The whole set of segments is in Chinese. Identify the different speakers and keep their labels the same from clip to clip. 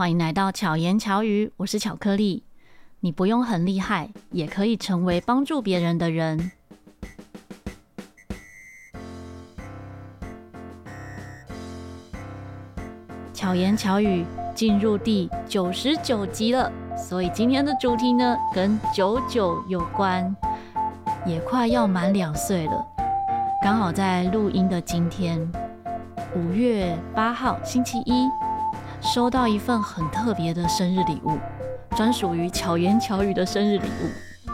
Speaker 1: 欢迎来到巧言巧语，我是巧克力。你不用很厉害，也可以成为帮助别人的人。巧言巧语进入第九十九集了，所以今天的主题呢，跟九九有关，也快要满两岁了。刚好在录音的今天，五月八号星期一。收到一份很特别的生日礼物，专属于巧言巧语的生日礼物。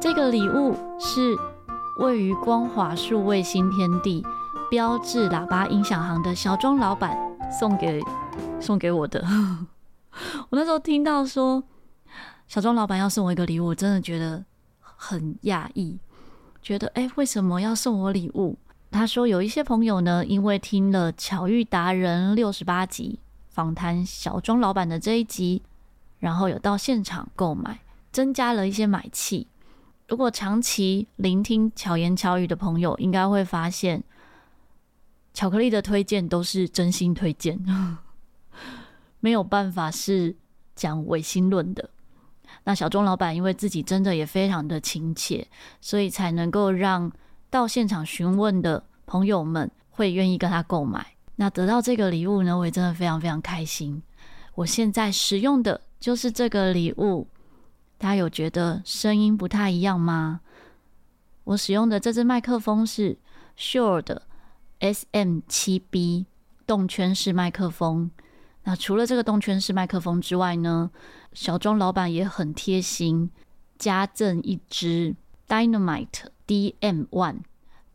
Speaker 1: 这个礼物是位于光华数位新天地标志喇叭音响行的小庄老板送给送给我的。我那时候听到说小庄老板要送我一个礼物，我真的觉得很讶异，觉得哎，为什么要送我礼物？他说有一些朋友呢，因为听了《巧遇达人》六十八集访谈小庄老板的这一集，然后有到现场购买，增加了一些买气。如果长期聆听巧言巧语的朋友，应该会发现，巧克力的推荐都是真心推荐，没有办法是讲违心论的。那小庄老板因为自己真的也非常的亲切，所以才能够让。到现场询问的朋友们会愿意跟他购买，那得到这个礼物呢，我也真的非常非常开心。我现在使用的就是这个礼物，大家有觉得声音不太一样吗？我使用的这支麦克风是 Shure 的 SM7B 动圈式麦克风。那除了这个动圈式麦克风之外呢，小庄老板也很贴心，加赠一支 Dynamite。DM One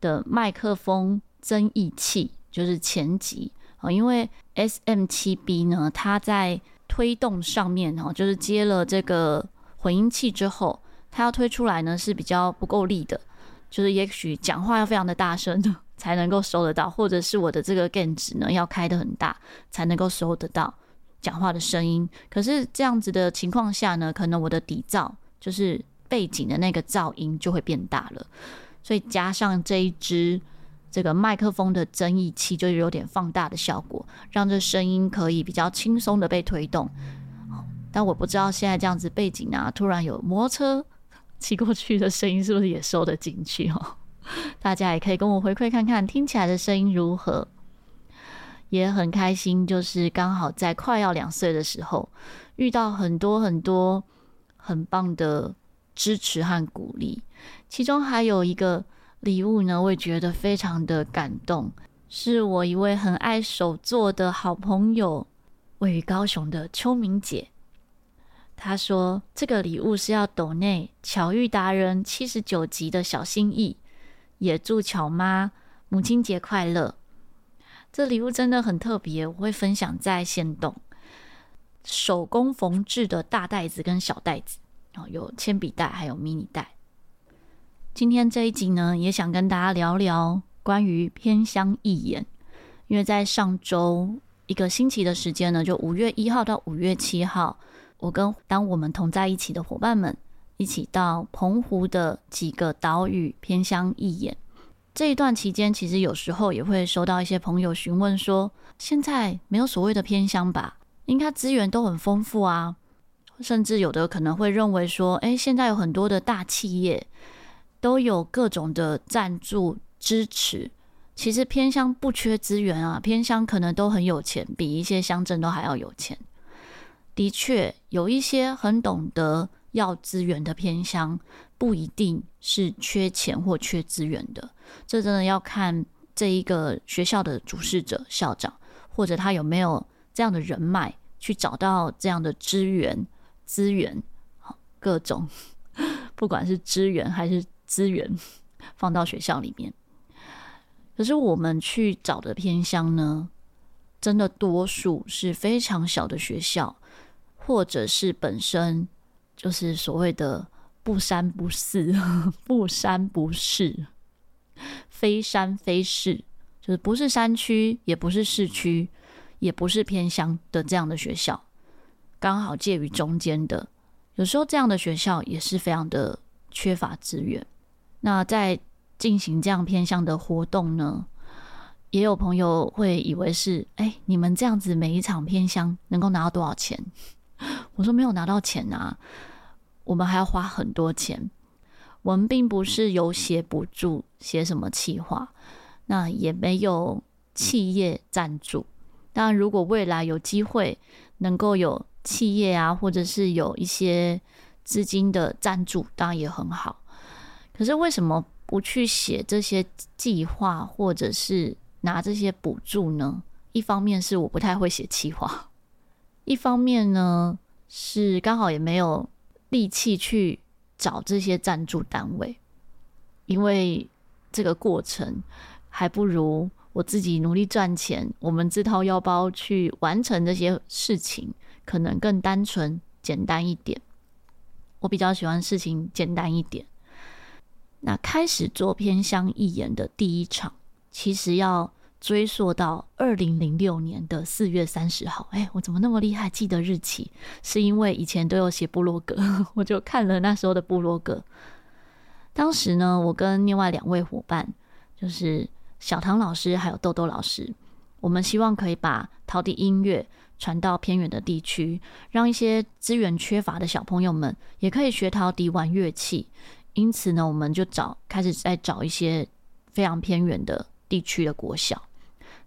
Speaker 1: 的麦克风增益器就是前级啊，因为 SM7B 呢，它在推动上面哈，就是接了这个混音器之后，它要推出来呢是比较不够力的，就是也许讲话要非常的大声 才能够收得到，或者是我的这个 gain 值呢要开得很大才能够收得到讲话的声音。可是这样子的情况下呢，可能我的底噪就是。背景的那个噪音就会变大了，所以加上这一支这个麦克风的增益器，就有点放大的效果，让这声音可以比较轻松的被推动。但我不知道现在这样子背景啊，突然有摩托车骑过去的声音，是不是也收得进去哦？大家也可以跟我回馈看看，听起来的声音如何？也很开心，就是刚好在快要两岁的时候，遇到很多很多很棒的。支持和鼓励，其中还有一个礼物呢，我也觉得非常的感动，是我一位很爱手作的好朋友，位于高雄的秋明姐。她说这个礼物是要抖内巧遇达人七十九集的小心意，也祝巧妈母亲节快乐。这礼物真的很特别，我会分享在线动，手工缝制的大袋子跟小袋子。有铅笔袋，还有迷你袋。今天这一集呢，也想跟大家聊聊关于偏乡义演，因为在上周一个星期的时间呢，就五月一号到五月七号，我跟当我们同在一起的伙伴们一起到澎湖的几个岛屿偏乡义演。这一段期间，其实有时候也会收到一些朋友询问说，现在没有所谓的偏乡吧？应该资源都很丰富啊。甚至有的可能会认为说，哎，现在有很多的大企业都有各种的赞助支持，其实偏乡不缺资源啊，偏乡可能都很有钱，比一些乡镇都还要有钱。的确，有一些很懂得要资源的偏乡，不一定是缺钱或缺资源的，这真的要看这一个学校的主事者、校长，或者他有没有这样的人脉去找到这样的资源。资源，各种，不管是资源还是资源，放到学校里面。可是我们去找的偏乡呢，真的多数是非常小的学校，或者是本身就是所谓的不三不四、不山不市、非山非市，就是不是山区，也不是市区，也不是偏乡的这样的学校。刚好介于中间的，有时候这样的学校也是非常的缺乏资源。那在进行这样偏乡的活动呢，也有朋友会以为是，哎，你们这样子每一场偏乡能够拿到多少钱？我说没有拿到钱啊，我们还要花很多钱。我们并不是有写补助，写什么企划，那也没有企业赞助。当然，如果未来有机会能够有企业啊，或者是有一些资金的赞助，当然也很好。可是为什么不去写这些计划，或者是拿这些补助呢？一方面是我不太会写企划，一方面呢是刚好也没有力气去找这些赞助单位，因为这个过程还不如我自己努力赚钱，我们自掏腰包去完成这些事情，可能更单纯简单一点。我比较喜欢事情简单一点。那开始做偏乡义演的第一场，其实要追溯到二零零六年的四月三十号。哎，我怎么那么厉害，记得日期？是因为以前都有写部落格，我就看了那时候的部落格。当时呢，我跟另外两位伙伴，就是小唐老师还有豆豆老师，我们希望可以把陶笛音乐传到偏远的地区，让一些资源缺乏的小朋友们也可以学陶笛玩乐器。因此呢，我们就找开始在找一些非常偏远的地区的国小，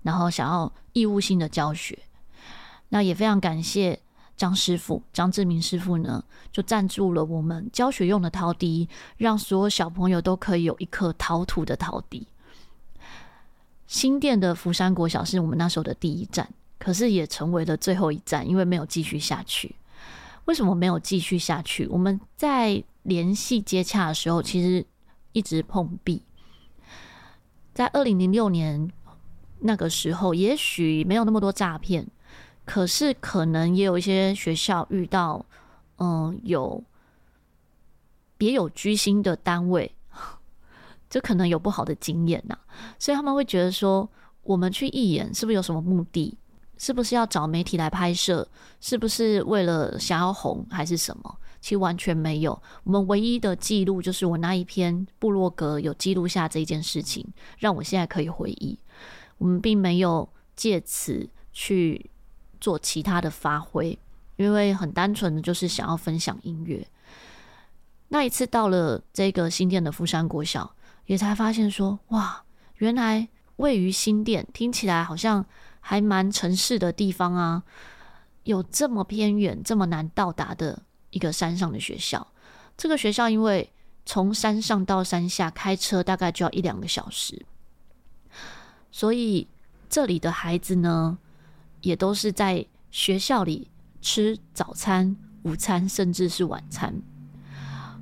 Speaker 1: 然后想要义务性的教学。那也非常感谢张师傅张志明师傅呢，就赞助了我们教学用的陶笛，让所有小朋友都可以有一颗陶土的陶笛。新店的福山国小是我们那时候的第一站，可是也成为了最后一站，因为没有继续下去。为什么没有继续下去？我们在联系接洽的时候，其实一直碰壁。在二零零六年那个时候，也许没有那么多诈骗，可是可能也有一些学校遇到，嗯，有别有居心的单位，就可能有不好的经验呐，所以他们会觉得说，我们去义演是不是有什么目的？是不是要找媒体来拍摄？是不是为了想要红，还是什么？其实完全没有。我们唯一的记录就是我那一篇部落格有记录下这件事情，让我现在可以回忆。我们并没有借此去做其他的发挥，因为很单纯的就是想要分享音乐。那一次到了这个新店的福山国小，也才发现说，哇，原来位于新店，听起来好像。还蛮城市的地方啊，有这么偏远、这么难到达的一个山上的学校。这个学校因为从山上到山下开车大概就要一两个小时，所以这里的孩子呢，也都是在学校里吃早餐、午餐，甚至是晚餐。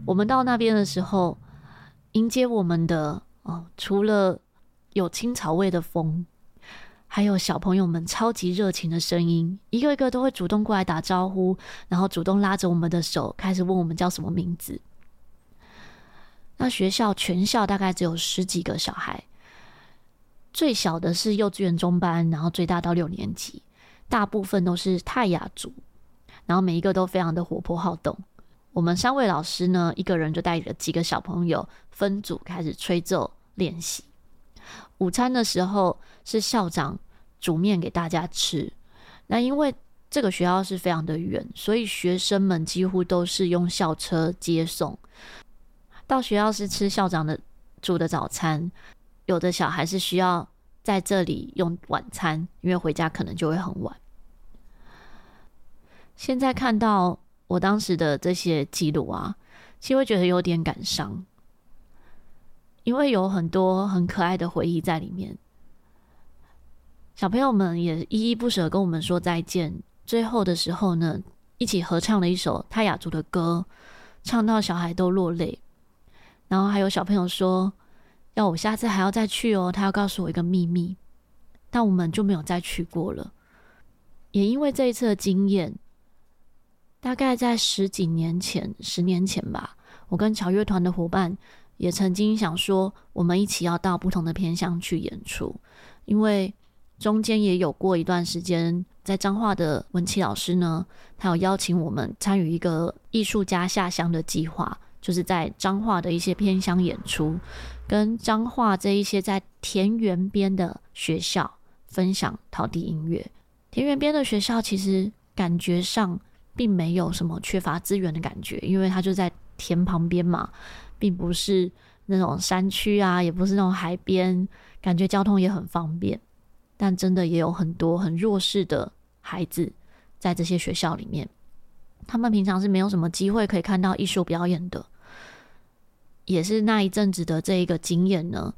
Speaker 1: 我们到那边的时候，迎接我们的哦，除了有青草味的风。还有小朋友们超级热情的声音，一个一个都会主动过来打招呼，然后主动拉着我们的手，开始问我们叫什么名字。那学校全校大概只有十几个小孩，最小的是幼稚园中班，然后最大到六年级，大部分都是泰雅族，然后每一个都非常的活泼好动。我们三位老师呢，一个人就带着几个小朋友分组开始吹奏练习。午餐的时候是校长煮面给大家吃。那因为这个学校是非常的远，所以学生们几乎都是用校车接送到学校，是吃校长的煮的早餐。有的小孩是需要在这里用晚餐，因为回家可能就会很晚。现在看到我当时的这些记录啊，其实会觉得有点感伤。因为有很多很可爱的回忆在里面，小朋友们也依依不舍跟我们说再见。最后的时候呢，一起合唱了一首泰雅族的歌，唱到小孩都落泪。然后还有小朋友说，要我下次还要再去哦，他要告诉我一个秘密。但我们就没有再去过了。也因为这一次的经验，大概在十几年前、十年前吧，我跟侨乐团的伙伴。也曾经想说，我们一起要到不同的偏乡去演出，因为中间也有过一段时间，在彰化的文琪老师呢，他有邀请我们参与一个艺术家下乡的计划，就是在彰化的一些偏乡演出，跟彰化这一些在田园边的学校分享陶笛音乐。田园边的学校其实感觉上并没有什么缺乏资源的感觉，因为它就在田旁边嘛，并不是那种山区啊，也不是那种海边，感觉交通也很方便。但真的也有很多很弱势的孩子在这些学校里面。他们平常是没有什么机会可以看到艺术表演的，也是那一阵子的这一个经验呢。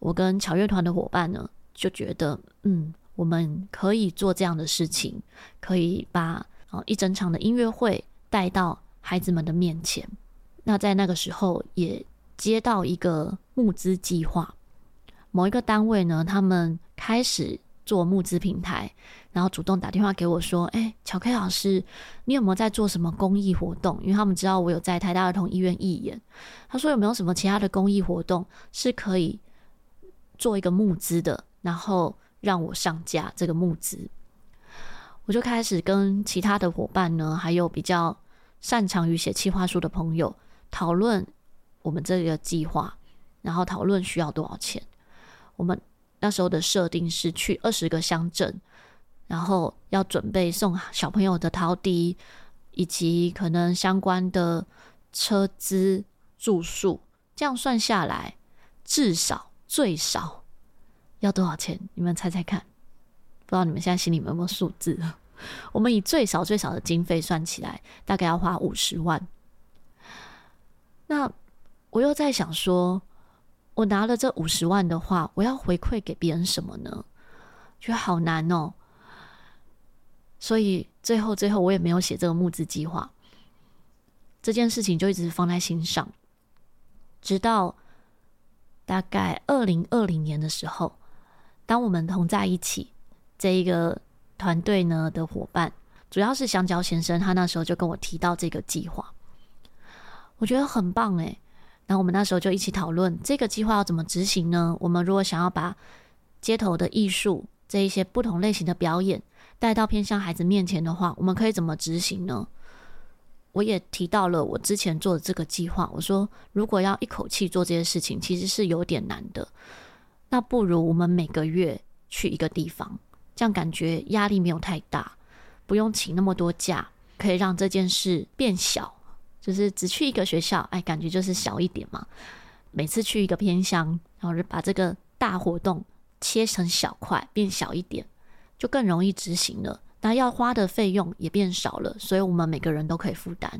Speaker 1: 我跟巧乐团的伙伴呢，就觉得，嗯，我们可以做这样的事情，可以把啊一整场的音乐会带到孩子们的面前。那在那个时候，也接到一个募资计划，某一个单位呢，他们开始。做募资平台，然后主动打电话给我说：“哎，巧 K 老师，你有没有在做什么公益活动？因为他们知道我有在台大儿童医院义演。他说有没有什么其他的公益活动是可以做一个募资的，然后让我上架这个募资。我就开始跟其他的伙伴呢，还有比较擅长于写企划书的朋友讨论我们这个计划，然后讨论需要多少钱。我们。那时候的设定是去二十个乡镇，然后要准备送小朋友的陶笛，以及可能相关的车资、住宿，这样算下来，至少最少要多少钱？你们猜猜看？不知道你们现在心里有没有数字？我们以最少最少的经费算起来，大概要花五十万。那我又在想说。我拿了这五十万的话，我要回馈给别人什么呢？觉得好难哦。所以最后最后我也没有写这个募资计划，这件事情就一直放在心上，直到大概二零二零年的时候，当我们同在一起这一个团队呢的伙伴，主要是香蕉先生，他那时候就跟我提到这个计划，我觉得很棒诶。后我们那时候就一起讨论这个计划要怎么执行呢？我们如果想要把街头的艺术这一些不同类型的表演带到偏向孩子面前的话，我们可以怎么执行呢？我也提到了我之前做的这个计划，我说如果要一口气做这些事情，其实是有点难的。那不如我们每个月去一个地方，这样感觉压力没有太大，不用请那么多假，可以让这件事变小。就是只去一个学校，哎，感觉就是小一点嘛。每次去一个偏乡，然后把这个大活动切成小块，变小一点，就更容易执行了。那要花的费用也变少了，所以我们每个人都可以负担，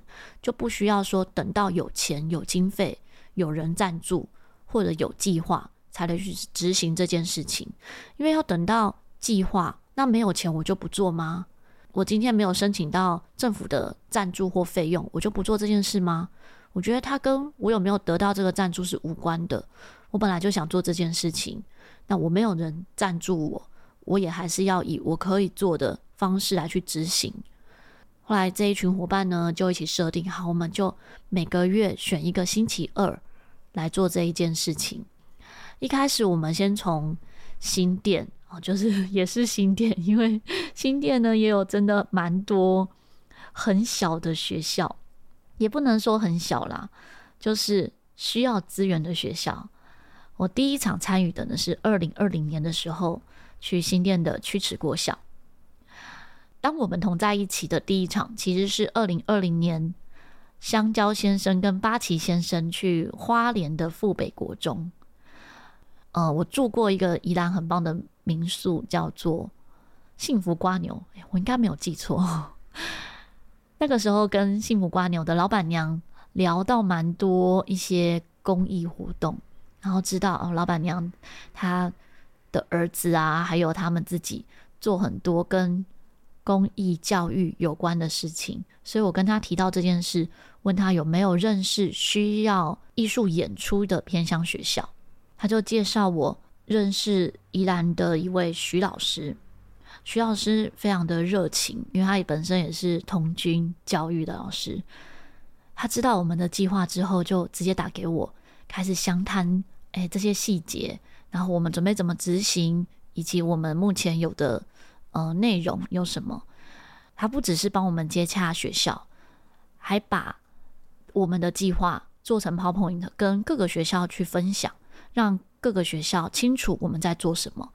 Speaker 1: 就不需要说等到有钱、有经费、有人赞助或者有计划才能去执行这件事情。因为要等到计划，那没有钱我就不做吗？我今天没有申请到政府的赞助或费用，我就不做这件事吗？我觉得它跟我有没有得到这个赞助是无关的。我本来就想做这件事情，那我没有人赞助我，我也还是要以我可以做的方式来去执行。后来这一群伙伴呢，就一起设定好，我们就每个月选一个星期二来做这一件事情。一开始我们先从新店。哦，就是 也是新店，因为 新店呢也有真的蛮多很小的学校，也不能说很小啦，就是需要资源的学校。我第一场参与的呢是二零二零年的时候去新店的曲池国小。当我们同在一起的第一场，其实是二零二零年香蕉先生跟八旗先生去花莲的富北国中。呃，我住过一个宜兰很棒的。民宿叫做幸福瓜牛，我应该没有记错。那个时候跟幸福瓜牛的老板娘聊到蛮多一些公益活动，然后知道哦，老板娘她的儿子啊，还有他们自己做很多跟公益教育有关的事情，所以我跟他提到这件事，问他有没有认识需要艺术演出的偏乡学校，他就介绍我。认识宜兰的一位徐老师，徐老师非常的热情，因为他本身也是童军教育的老师。他知道我们的计划之后，就直接打给我，开始详谈哎这些细节，然后我们准备怎么执行，以及我们目前有的呃内容有什么。他不只是帮我们接洽学校，还把我们的计划做成 PowerPoint，跟各个学校去分享，让各个学校清楚我们在做什么。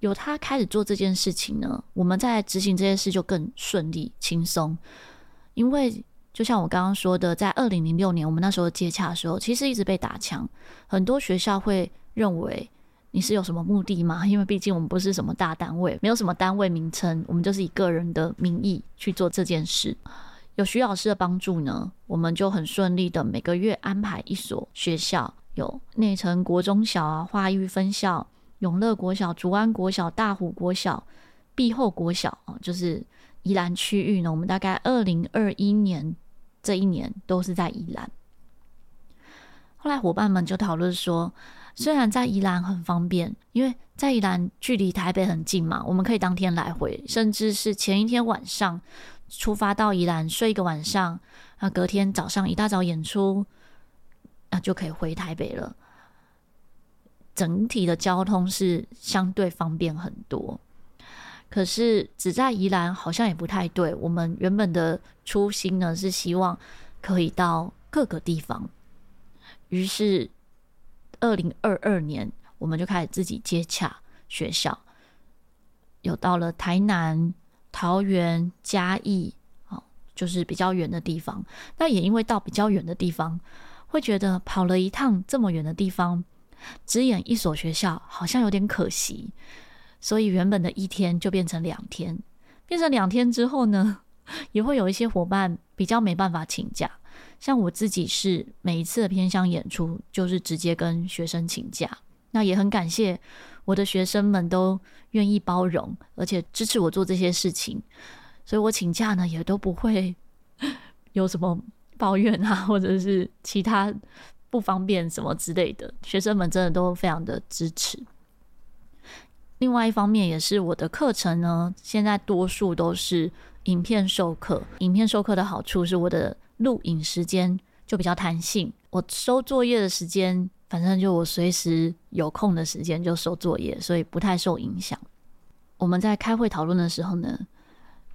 Speaker 1: 有他开始做这件事情呢，我们在执行这件事就更顺利轻松。因为就像我刚刚说的，在二零零六年我们那时候接洽的时候，其实一直被打枪，很多学校会认为你是有什么目的吗？因为毕竟我们不是什么大单位，没有什么单位名称，我们就是以个人的名义去做这件事。有徐老师的帮助呢，我们就很顺利的每个月安排一所学校，有内城国中小啊、华育分校。永乐国小、竹安国小、大湖国小、碧后国小啊，就是宜兰区域呢。我们大概二零二一年这一年都是在宜兰。后来伙伴们就讨论说，虽然在宜兰很方便，因为在宜兰距离台北很近嘛，我们可以当天来回，甚至是前一天晚上出发到宜兰睡一个晚上，那隔天早上一大早演出，那就可以回台北了。整体的交通是相对方便很多，可是只在宜兰好像也不太对。我们原本的初心呢，是希望可以到各个地方。于是，二零二二年我们就开始自己接洽学校，有到了台南、桃园、嘉义，就是比较远的地方。但也因为到比较远的地方，会觉得跑了一趟这么远的地方。只演一所学校好像有点可惜，所以原本的一天就变成两天。变成两天之后呢，也会有一些伙伴比较没办法请假。像我自己是每一次的偏向演出，就是直接跟学生请假。那也很感谢我的学生们都愿意包容，而且支持我做这些事情，所以我请假呢也都不会 有什么抱怨啊，或者是其他。不方便什么之类的，学生们真的都非常的支持。另外一方面，也是我的课程呢，现在多数都是影片授课。影片授课的好处是，我的录影时间就比较弹性。我收作业的时间，反正就我随时有空的时间就收作业，所以不太受影响。我们在开会讨论的时候呢，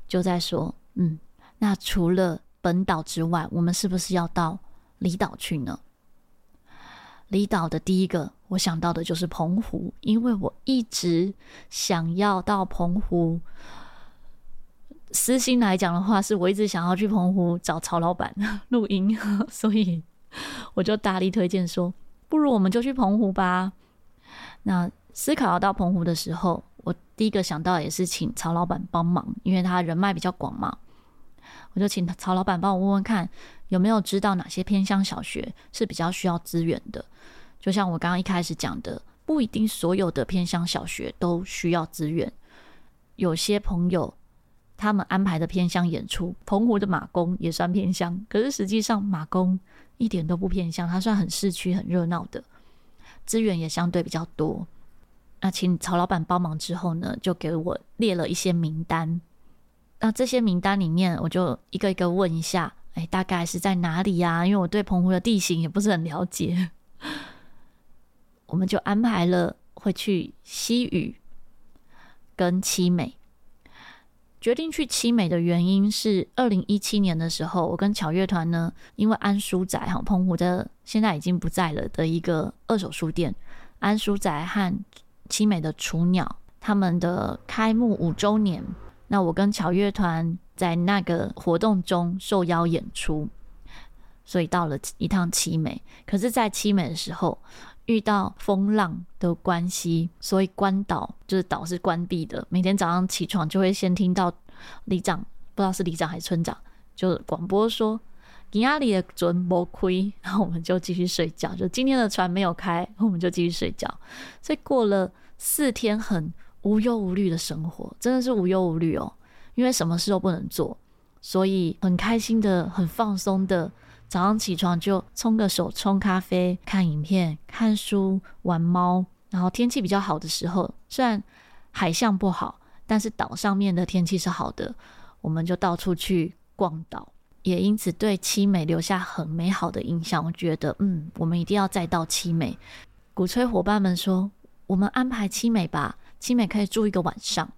Speaker 1: 就在说，嗯，那除了本岛之外，我们是不是要到离岛去呢？离岛的第一个，我想到的就是澎湖，因为我一直想要到澎湖。私心来讲的话，是我一直想要去澎湖找曹老板录音，所以我就大力推荐说，不如我们就去澎湖吧。那思考到澎湖的时候，我第一个想到也是请曹老板帮忙，因为他人脉比较广嘛。我就请曹老板帮我问问看，有没有知道哪些偏乡小学是比较需要资源的。就像我刚刚一开始讲的，不一定所有的偏乡小学都需要资源。有些朋友他们安排的偏乡演出，澎湖的马公也算偏乡，可是实际上马公一点都不偏乡，它算很市区、很热闹的，资源也相对比较多。那请曹老板帮忙之后呢，就给我列了一些名单。那这些名单里面，我就一个一个问一下，哎，大概是在哪里呀？因为我对澎湖的地形也不是很了解。我们就安排了会去西屿跟七美。决定去七美的原因是，二零一七年的时候，我跟巧乐团呢，因为安书仔哈，澎湖的现在已经不在了的一个二手书店，安书仔和七美的雏鸟他们的开幕五周年，那我跟巧乐团在那个活动中受邀演出，所以到了一趟七美。可是，在七美的时候，遇到风浪的关系，所以关岛就是岛是关闭的。每天早上起床就会先听到里长，不知道是里长还是村长，就广播说今天的船没开，然后我们就继续睡觉。就今天的船没有开，我们就继续睡觉。所以过了四天很无忧无虑的生活，真的是无忧无虑哦，因为什么事都不能做，所以很开心的、很放松的。早上起床就冲个手，冲咖啡，看影片，看书，玩猫。然后天气比较好的时候，虽然海象不好，但是岛上面的天气是好的，我们就到处去逛岛，也因此对七美留下很美好的印象。我觉得，嗯，我们一定要再到七美。鼓吹伙伴们说，我们安排七美吧，七美可以住一个晚上，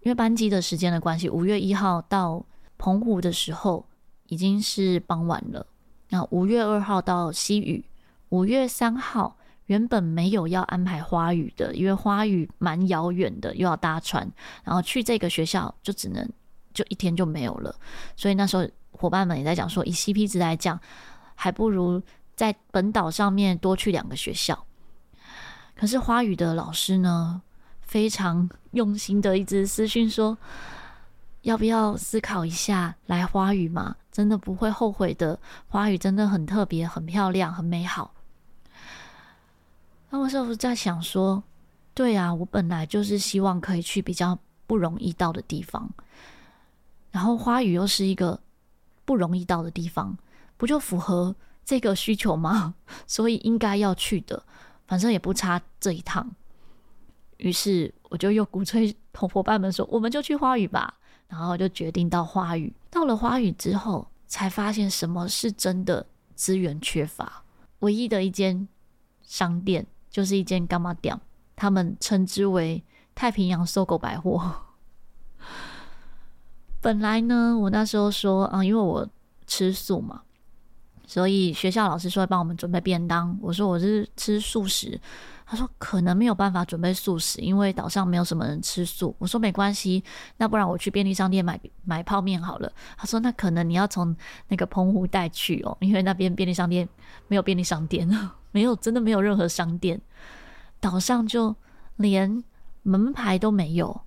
Speaker 1: 因为班机的时间的关系，五月一号到澎湖的时候已经是傍晚了。那五月二号到西语，五月三号原本没有要安排花语的，因为花语蛮遥远的，又要搭船，然后去这个学校就只能就一天就没有了。所以那时候伙伴们也在讲说，以 CP 值来讲，还不如在本岛上面多去两个学校。可是花语的老师呢，非常用心的一直私讯说，要不要思考一下来花语嘛？真的不会后悔的。花语真的很特别、很漂亮、很美好。那我是不是在想说，对啊，我本来就是希望可以去比较不容易到的地方，然后花语又是一个不容易到的地方，不就符合这个需求吗？所以应该要去的，反正也不差这一趟。于是我就又鼓吹同伙伴们说，我们就去花语吧。然后就决定到花语。到了花语之后，才发现什么是真的资源缺乏。唯一的一间商店就是一间柑仔店，他们称之为太平洋搜狗百货。本来呢，我那时候说啊，因为我吃素嘛，所以学校老师说帮我们准备便当。我说我是吃素食。他说可能没有办法准备素食，因为岛上没有什么人吃素。我说没关系，那不然我去便利商店买买泡面好了。他说那可能你要从那个澎湖带去哦，因为那边便利商店没有便利商店，没有，真的没有任何商店。岛上就连门牌都没有，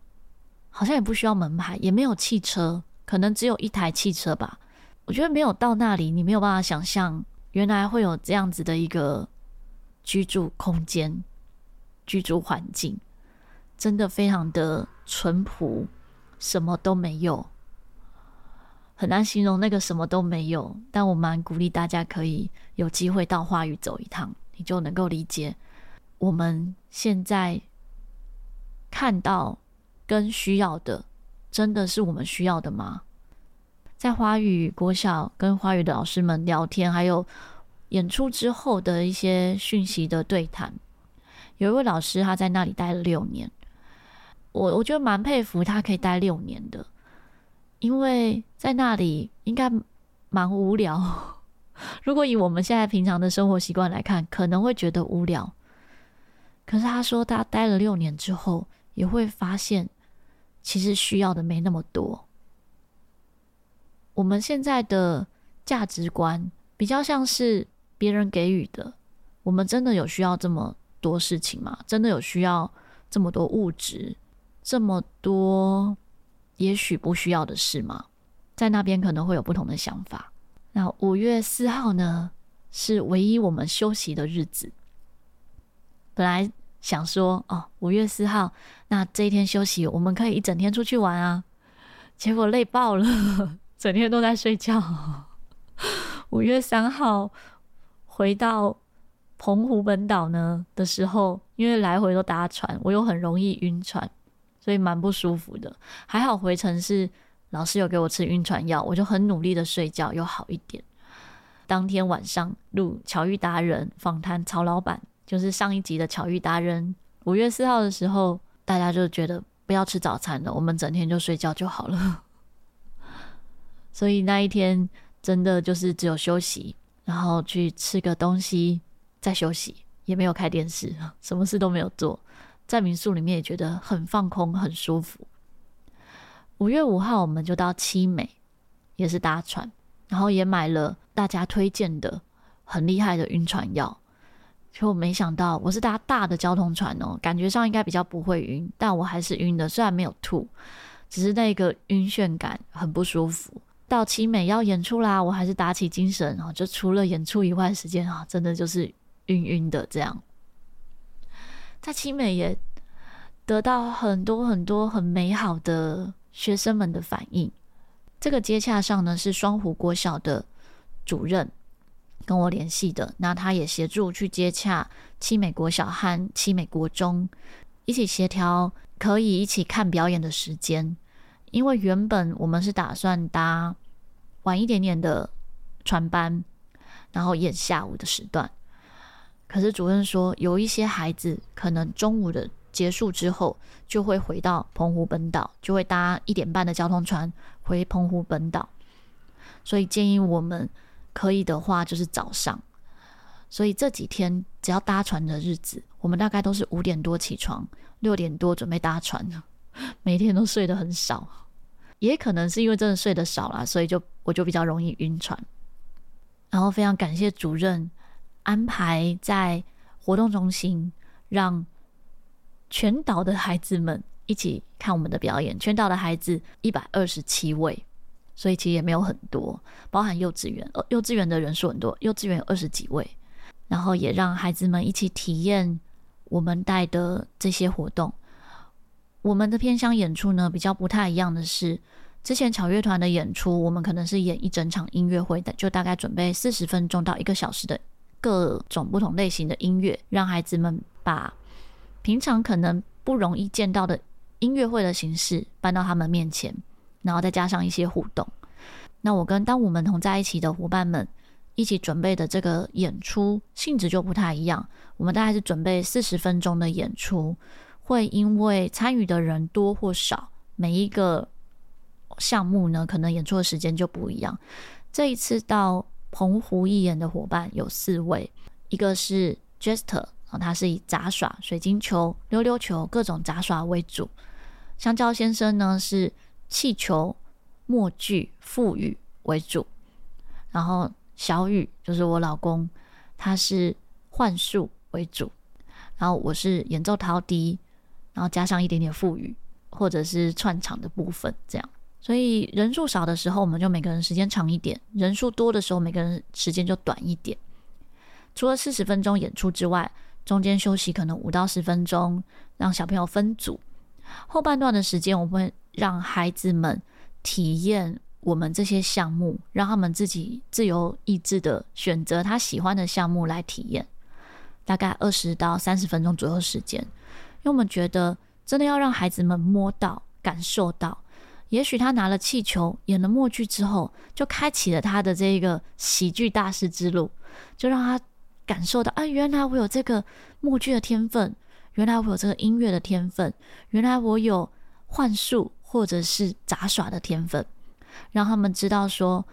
Speaker 1: 好像也不需要门牌，也没有汽车，可能只有一台汽车吧。我觉得没有到那里，你没有办法想象原来会有这样子的一个居住空间。居住环境真的非常的淳朴，什么都没有，很难形容那个什么都没有。但我蛮鼓励大家可以有机会到花语走一趟，你就能够理解我们现在看到跟需要的，真的是我们需要的吗？在花语国小跟花语的老师们聊天，还有演出之后的一些讯息的对谈。有一位老师，他在那里待了六年，我我觉得蛮佩服他可以待六年的，因为在那里应该蛮无聊。如果以我们现在平常的生活习惯来看，可能会觉得无聊。可是他说，他待了六年之后，也会发现其实需要的没那么多。我们现在的价值观比较像是别人给予的，我们真的有需要这么多事情吗？真的有需要这么多物质，这么多也许不需要的事吗？在那边可能会有不同的想法。那五月四号呢，是唯一我们休息的日子。本来想说哦，五月四号，那这一天休息，我们可以一整天出去玩啊。结果累爆了，整天都在睡觉。五月三号回到。澎湖本岛呢的时候，因为来回都搭船，我又很容易晕船，所以蛮不舒服的。还好回程是老师有给我吃晕船药，我就很努力的睡觉，又好一点。当天晚上录巧遇达人访谈曹老板，就是上一集的巧遇达人。五月四号的时候，大家就觉得不要吃早餐了，我们整天就睡觉就好了。所以那一天真的就是只有休息，然后去吃个东西。在休息，也没有开电视，什么事都没有做，在民宿里面也觉得很放空，很舒服。五月五号，我们就到七美，也是搭船，然后也买了大家推荐的很厉害的晕船药。就没想到我是搭大的交通船哦，感觉上应该比较不会晕，但我还是晕的，虽然没有吐，只是那个晕眩感很不舒服。到七美要演出啦，我还是打起精神，然后就除了演出以外时间啊，真的就是。晕晕的，这样，在七美也得到很多很多很美好的学生们的反应。这个接洽上呢，是双湖国小的主任跟我联系的，那他也协助去接洽七美国小和七美国中，一起协调可以一起看表演的时间。因为原本我们是打算搭晚一点点的船班，然后演下午的时段。可是主任说，有一些孩子可能中午的结束之后就会回到澎湖本岛，就会搭一点半的交通船回澎湖本岛，所以建议我们可以的话就是早上。所以这几天只要搭船的日子，我们大概都是五点多起床，六点多准备搭船，每天都睡得很少。也可能是因为真的睡得少了，所以就我就比较容易晕船。然后非常感谢主任安排在活动中心，让全岛的孩子们一起看我们的表演。全岛的孩子一百二十七位，所以其实也没有很多，包含幼稚园，呃，幼稚园的人数很多，幼稚园有二十几位。然后也让孩子们一起体验我们带的这些活动。我们的偏乡演出呢，比较不太一样的是，之前巧乐团的演出，我们可能是演一整场音乐会的，就大概准备四十分钟到一个小时的各种不同类型的音乐，让孩子们把平常可能不容易见到的音乐会的形式搬到他们面前，然后再加上一些互动。那我跟当我们同在一起的伙伴们。一起准备的这个演出性质就不太一样。我们大概是准备四十分钟的演出，会因为参与的人多或少，每一个项目呢，可能演出的时间就不一样。这一次到澎湖义演的伙伴有四位，一个是 Jester，他是以杂耍、水晶球、溜溜球各种杂耍为主；香蕉先生呢是气球、默剧、腹语为主，然后。小雨就是我老公，他是幻术为主，然后我是演奏陶笛，然后加上一点点腹语或者是串场的部分，这样。所以人数少的时候，我们就每个人时间长一点；人数多的时候，每个人时间就短一点。除了四十分钟演出之外，中间休息可能五到十分钟，让小朋友分组。后半段的时间，我会让孩子们体验。我们这些项目，让他们自己自由意志的选择他喜欢的项目来体验，大概二十到三十分钟左右时间。因为我们觉得，真的要让孩子们摸到、感受到，也许他拿了气球，演了默剧之后，就开启了他的这个喜剧大师之路，就让他感受到，啊，原来我有这个默剧的天分，原来我有这个音乐的天分，原来我有幻术或者是杂耍的天分。让他们知道说，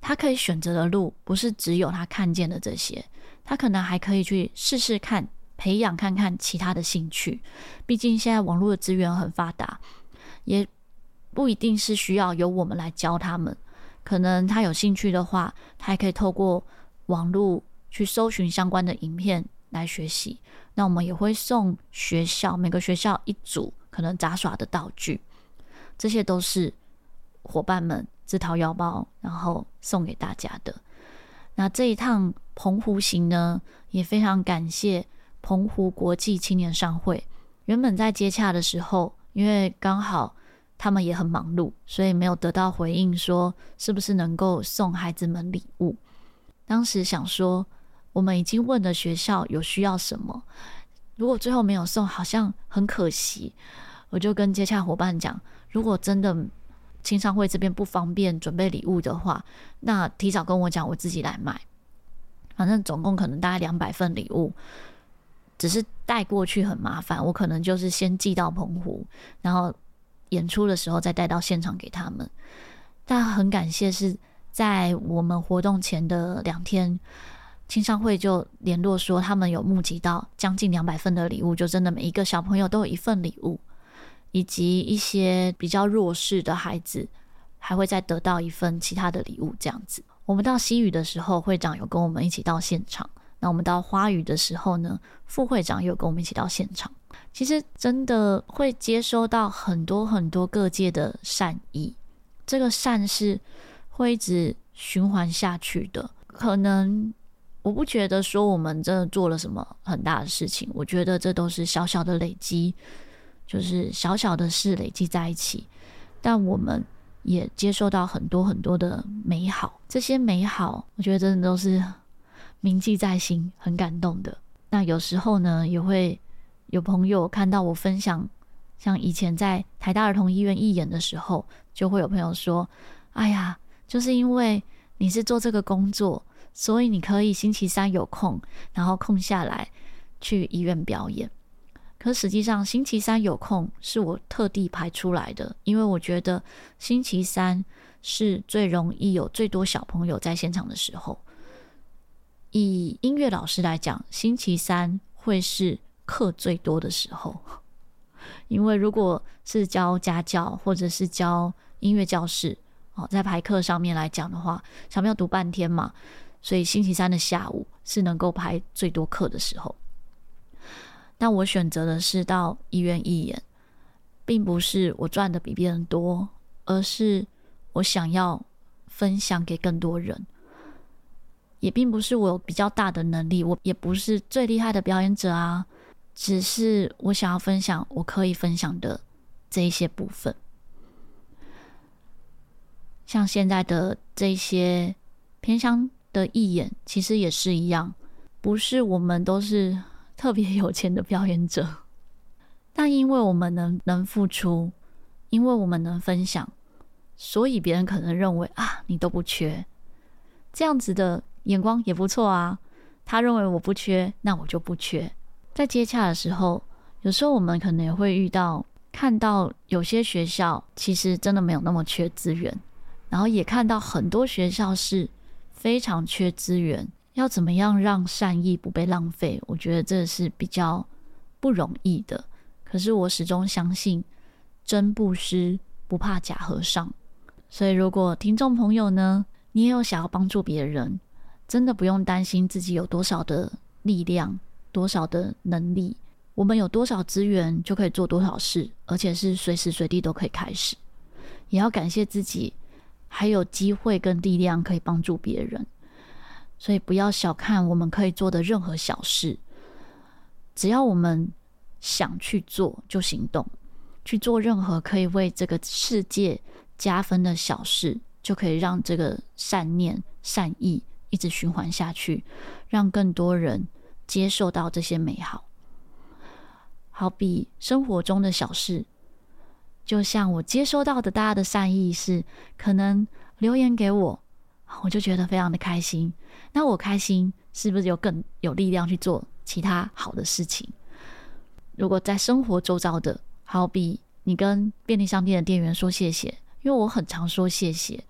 Speaker 1: 他可以选择的路不是只有他看见的这些，他可能还可以去试试看，培养看看其他的兴趣。毕竟现在网络的资源很发达，也不一定是需要由我们来教他们。可能他有兴趣的话，他还可以透过网络去搜寻相关的影片来学习。那我们也会送学校，每个学校一组可能杂耍的道具，这些都是。伙伴们自掏腰包，然后送给大家的。那这一趟澎湖行呢，也非常感谢澎湖国际青年商会。原本在接洽的时候，因为刚好他们也很忙碌，所以没有得到回应，说是不是能够送孩子们礼物。当时想说，我们已经问了学校有需要什么，如果最后没有送，好像很可惜。我就跟接洽伙伴讲，如果真的。青商会这边不方便准备礼物的话，那提早跟我讲，我自己来买。反正总共可能大概两百份礼物，只是带过去很麻烦，我可能就是先寄到澎湖，然后演出的时候再带到现场给他们。但很感谢是在我们活动前的两天，青商会就联络说他们有募集到将近两百份的礼物，就真的每一个小朋友都有一份礼物。以及一些比较弱势的孩子，还会再得到一份其他的礼物，这样子。我们到西语的时候，会长有跟我们一起到现场。那我们到花语的时候呢，副会长又跟我们一起到现场。其实真的会接收到很多很多各界的善意，这个善是会一直循环下去的。可能我不觉得说我们真的做了什么很大的事情，我觉得这都是小小的累积。就是小小的事累积在一起，但我们也接受到很多很多的美好。这些美好，我觉得真的都是铭记在心，很感动的。那有时候呢，也会有朋友看到我分享，像以前在台大儿童医院义演的时候，就会有朋友说：“哎呀，就是因为你是做这个工作，所以你可以星期三有空，然后空下来去医院表演。”可实际上，星期三有空是我特地排出来的，因为我觉得星期三是最容易有最多小朋友在现场的时候。以音乐老师来讲，星期三会是课最多的时候，因为如果是教家教或者是教音乐教室，哦，在排课上面来讲的话，小朋友读半天嘛，所以星期三的下午是能够排最多课的时候。那我选择的是到医院义演，并不是我赚的比别人多，而是我想要分享给更多人。也并不是我有比较大的能力，我也不是最厉害的表演者啊，只是我想要分享我可以分享的这一些部分。像现在的这些偏乡的义演，其实也是一样，不是我们都是特别有钱的表演者，但因为我们能能付出，因为我们能分享，所以别人可能认为啊，你都不缺这样子的。眼光也不错啊，他认为我不缺，那我就不缺。在接洽的时候，有时候我们可能也会遇到，看到有些学校其实真的没有那么缺资源，然后也看到很多学校是非常缺资源，要怎么样让善意不被浪费？我觉得这是比较不容易的。可是我始终相信，真布施不怕假和尚。所以，如果听众朋友呢，你也有想要帮助别人，真的不用担心自己有多少的力量，多少的能力，我们有多少资源就可以做多少事，而且是随时随地都可以开始。也要感谢自己还有机会跟力量可以帮助别人，所以不要小看我们可以做的任何小事，只要我们想去做，就行动，去做任何可以为这个世界加分的小事，就可以让这个善念、善意。一直循环下去，让更多人接受到这些美好。好比生活中的小事，就像我接收到的大家的善意是，可能留言给我，我就觉得非常的开心。那我开心，是不是就更有力量去做其他好的事情？如果在生活周遭的，好比你跟便利商店的店员说谢谢，因为我很常说谢谢。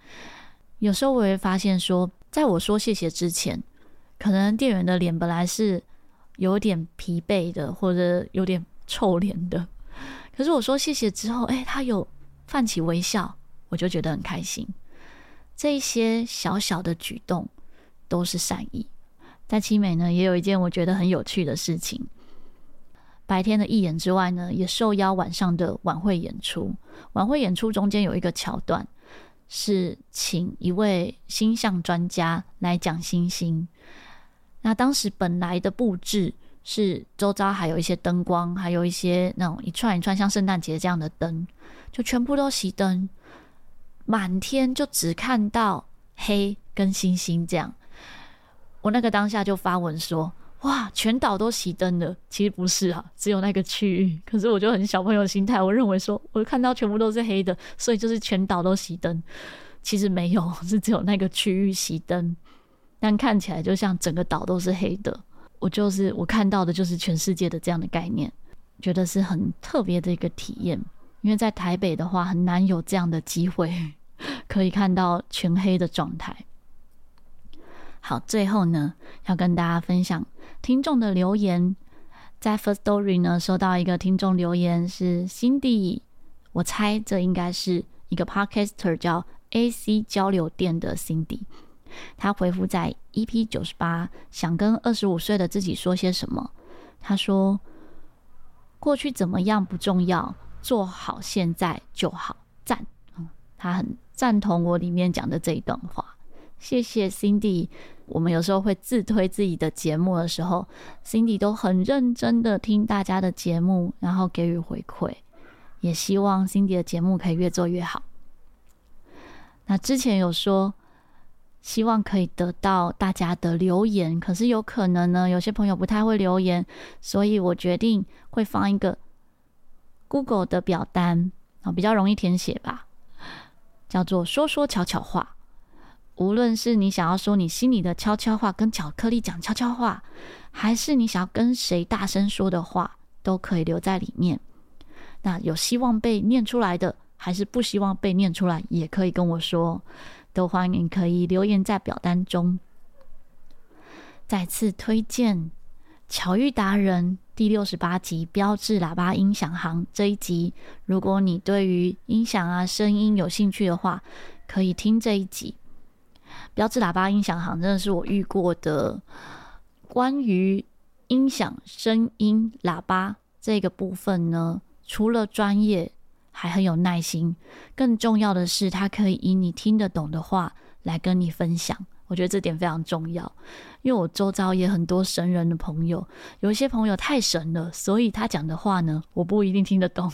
Speaker 1: 有时候我会发现说，在我说谢谢之前，可能店员的脸本来是有点疲惫的，或者有点臭脸的。可是我说谢谢之后，哎，他有泛起微笑，我就觉得很开心。这一些小小的举动都是善意。在七美呢，也有一件我觉得很有趣的事情。白天的义演之外呢，也受邀晚上的晚会演出。晚会演出中间有一个桥段。是请一位星象专家来讲星星。那当时本来的布置是周遭还有一些灯光，还有一些那种一串一串像圣诞节这样的灯，就全部都熄灯，满天就只看到黑跟星星这样。我那个当下就发文说。哇，全岛都熄灯了。其实不是啊，只有那个区域。可是我就很小朋友心态，我认为说，我看到全部都是黑的，所以就是全岛都熄灯。其实没有，是只有那个区域熄灯，但看起来就像整个岛都是黑的。我就是我看到的就是全世界的这样的概念，觉得是很特别的一个体验。因为在台北的话，很难有这样的机会 可以看到全黑的状态。好，最后呢，要跟大家分享听众的留言。在 First Story 呢，收到一个听众留言是 Cindy，我猜这应该是一个 Podcaster 叫 AC 交流电的 Cindy。他回复在 EP 九十八，想跟二十五岁的自己说些什么。他说：“过去怎么样不重要，做好现在就好。”赞，他很赞同我里面讲的这一段话。谢谢 Cindy，我们有时候会自推自己的节目的时候，Cindy 都很认真的听大家的节目，然后给予回馈，也希望 Cindy 的节目可以越做越好。那之前有说，希望可以得到大家的留言，可是有可能呢，有些朋友不太会留言，所以我决定会放一个 Google 的表单啊，比较容易填写吧，叫做“说说悄悄话”。无论是你想要说你心里的悄悄话，跟巧克力讲悄悄话，还是你想要跟谁大声说的话，都可以留在里面。那有希望被念出来的，还是不希望被念出来，也可以跟我说，都欢迎可以留言在表单中。再次推荐巧遇达人第六十八集标志喇叭音响行这一集，如果你对于音响啊声音有兴趣的话，可以听这一集。标志喇叭音响行真的是我遇过的关于音响声音喇叭这个部分呢，除了专业，还很有耐心。更重要的是，他可以以你听得懂的话来跟你分享。我觉得这点非常重要，因为我周遭也很多神人的朋友，有一些朋友太神了，所以他讲的话呢，我不一定听得懂。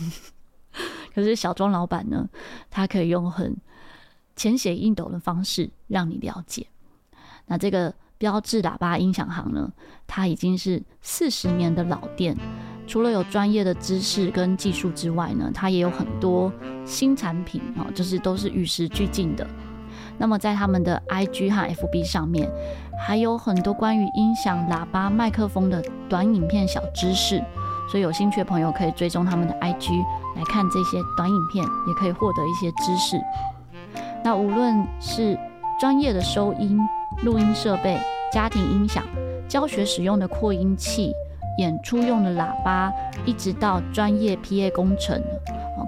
Speaker 1: 可是小庄老板呢，他可以用很浅显易懂的方式让你了解。那这个标志喇叭音响行呢，它已经是四十年的老店，除了有专业的知识跟技术之外呢，它也有很多新产品啊，就是都是与时俱进的。那么在他们的 IG 和 FB 上面，还有很多关于音响、喇叭、麦克风的短影片小知识，所以有兴趣的朋友可以追踪他们的 IG 来看这些短影片，也可以获得一些知识。那无论是专业的收音、录音设备、家庭音响、教学使用的扩音器、演出用的喇叭，一直到专业 PA 工程，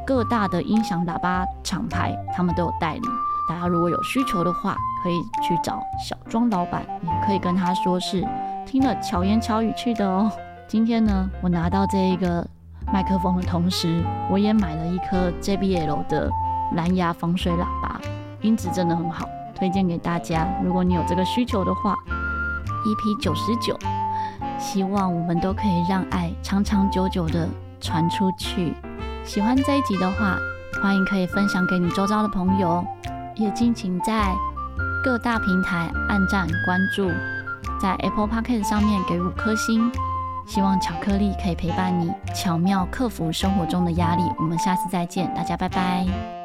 Speaker 1: 各大的音响喇叭厂牌，他们都有代理。大家如果有需求的话，可以去找小庄老板，也可以跟他说是听了巧言巧语去的哦。今天呢，我拿到这一个麦克风的同时，我也买了一颗 JBL 的蓝牙防水喇叭，音质真的很好，推荐给大家。如果你有这个需求的话，EP 九十九，希望我们都可以让爱长长久久的传出去。喜欢这一集的话，欢迎可以分享给你周遭的朋友。也敬请在各大平台按赞关注，在 Apple Podcast 上面给五颗星。希望巧克力可以陪伴你，巧妙克服生活中的压力。我们下次再见，大家拜拜。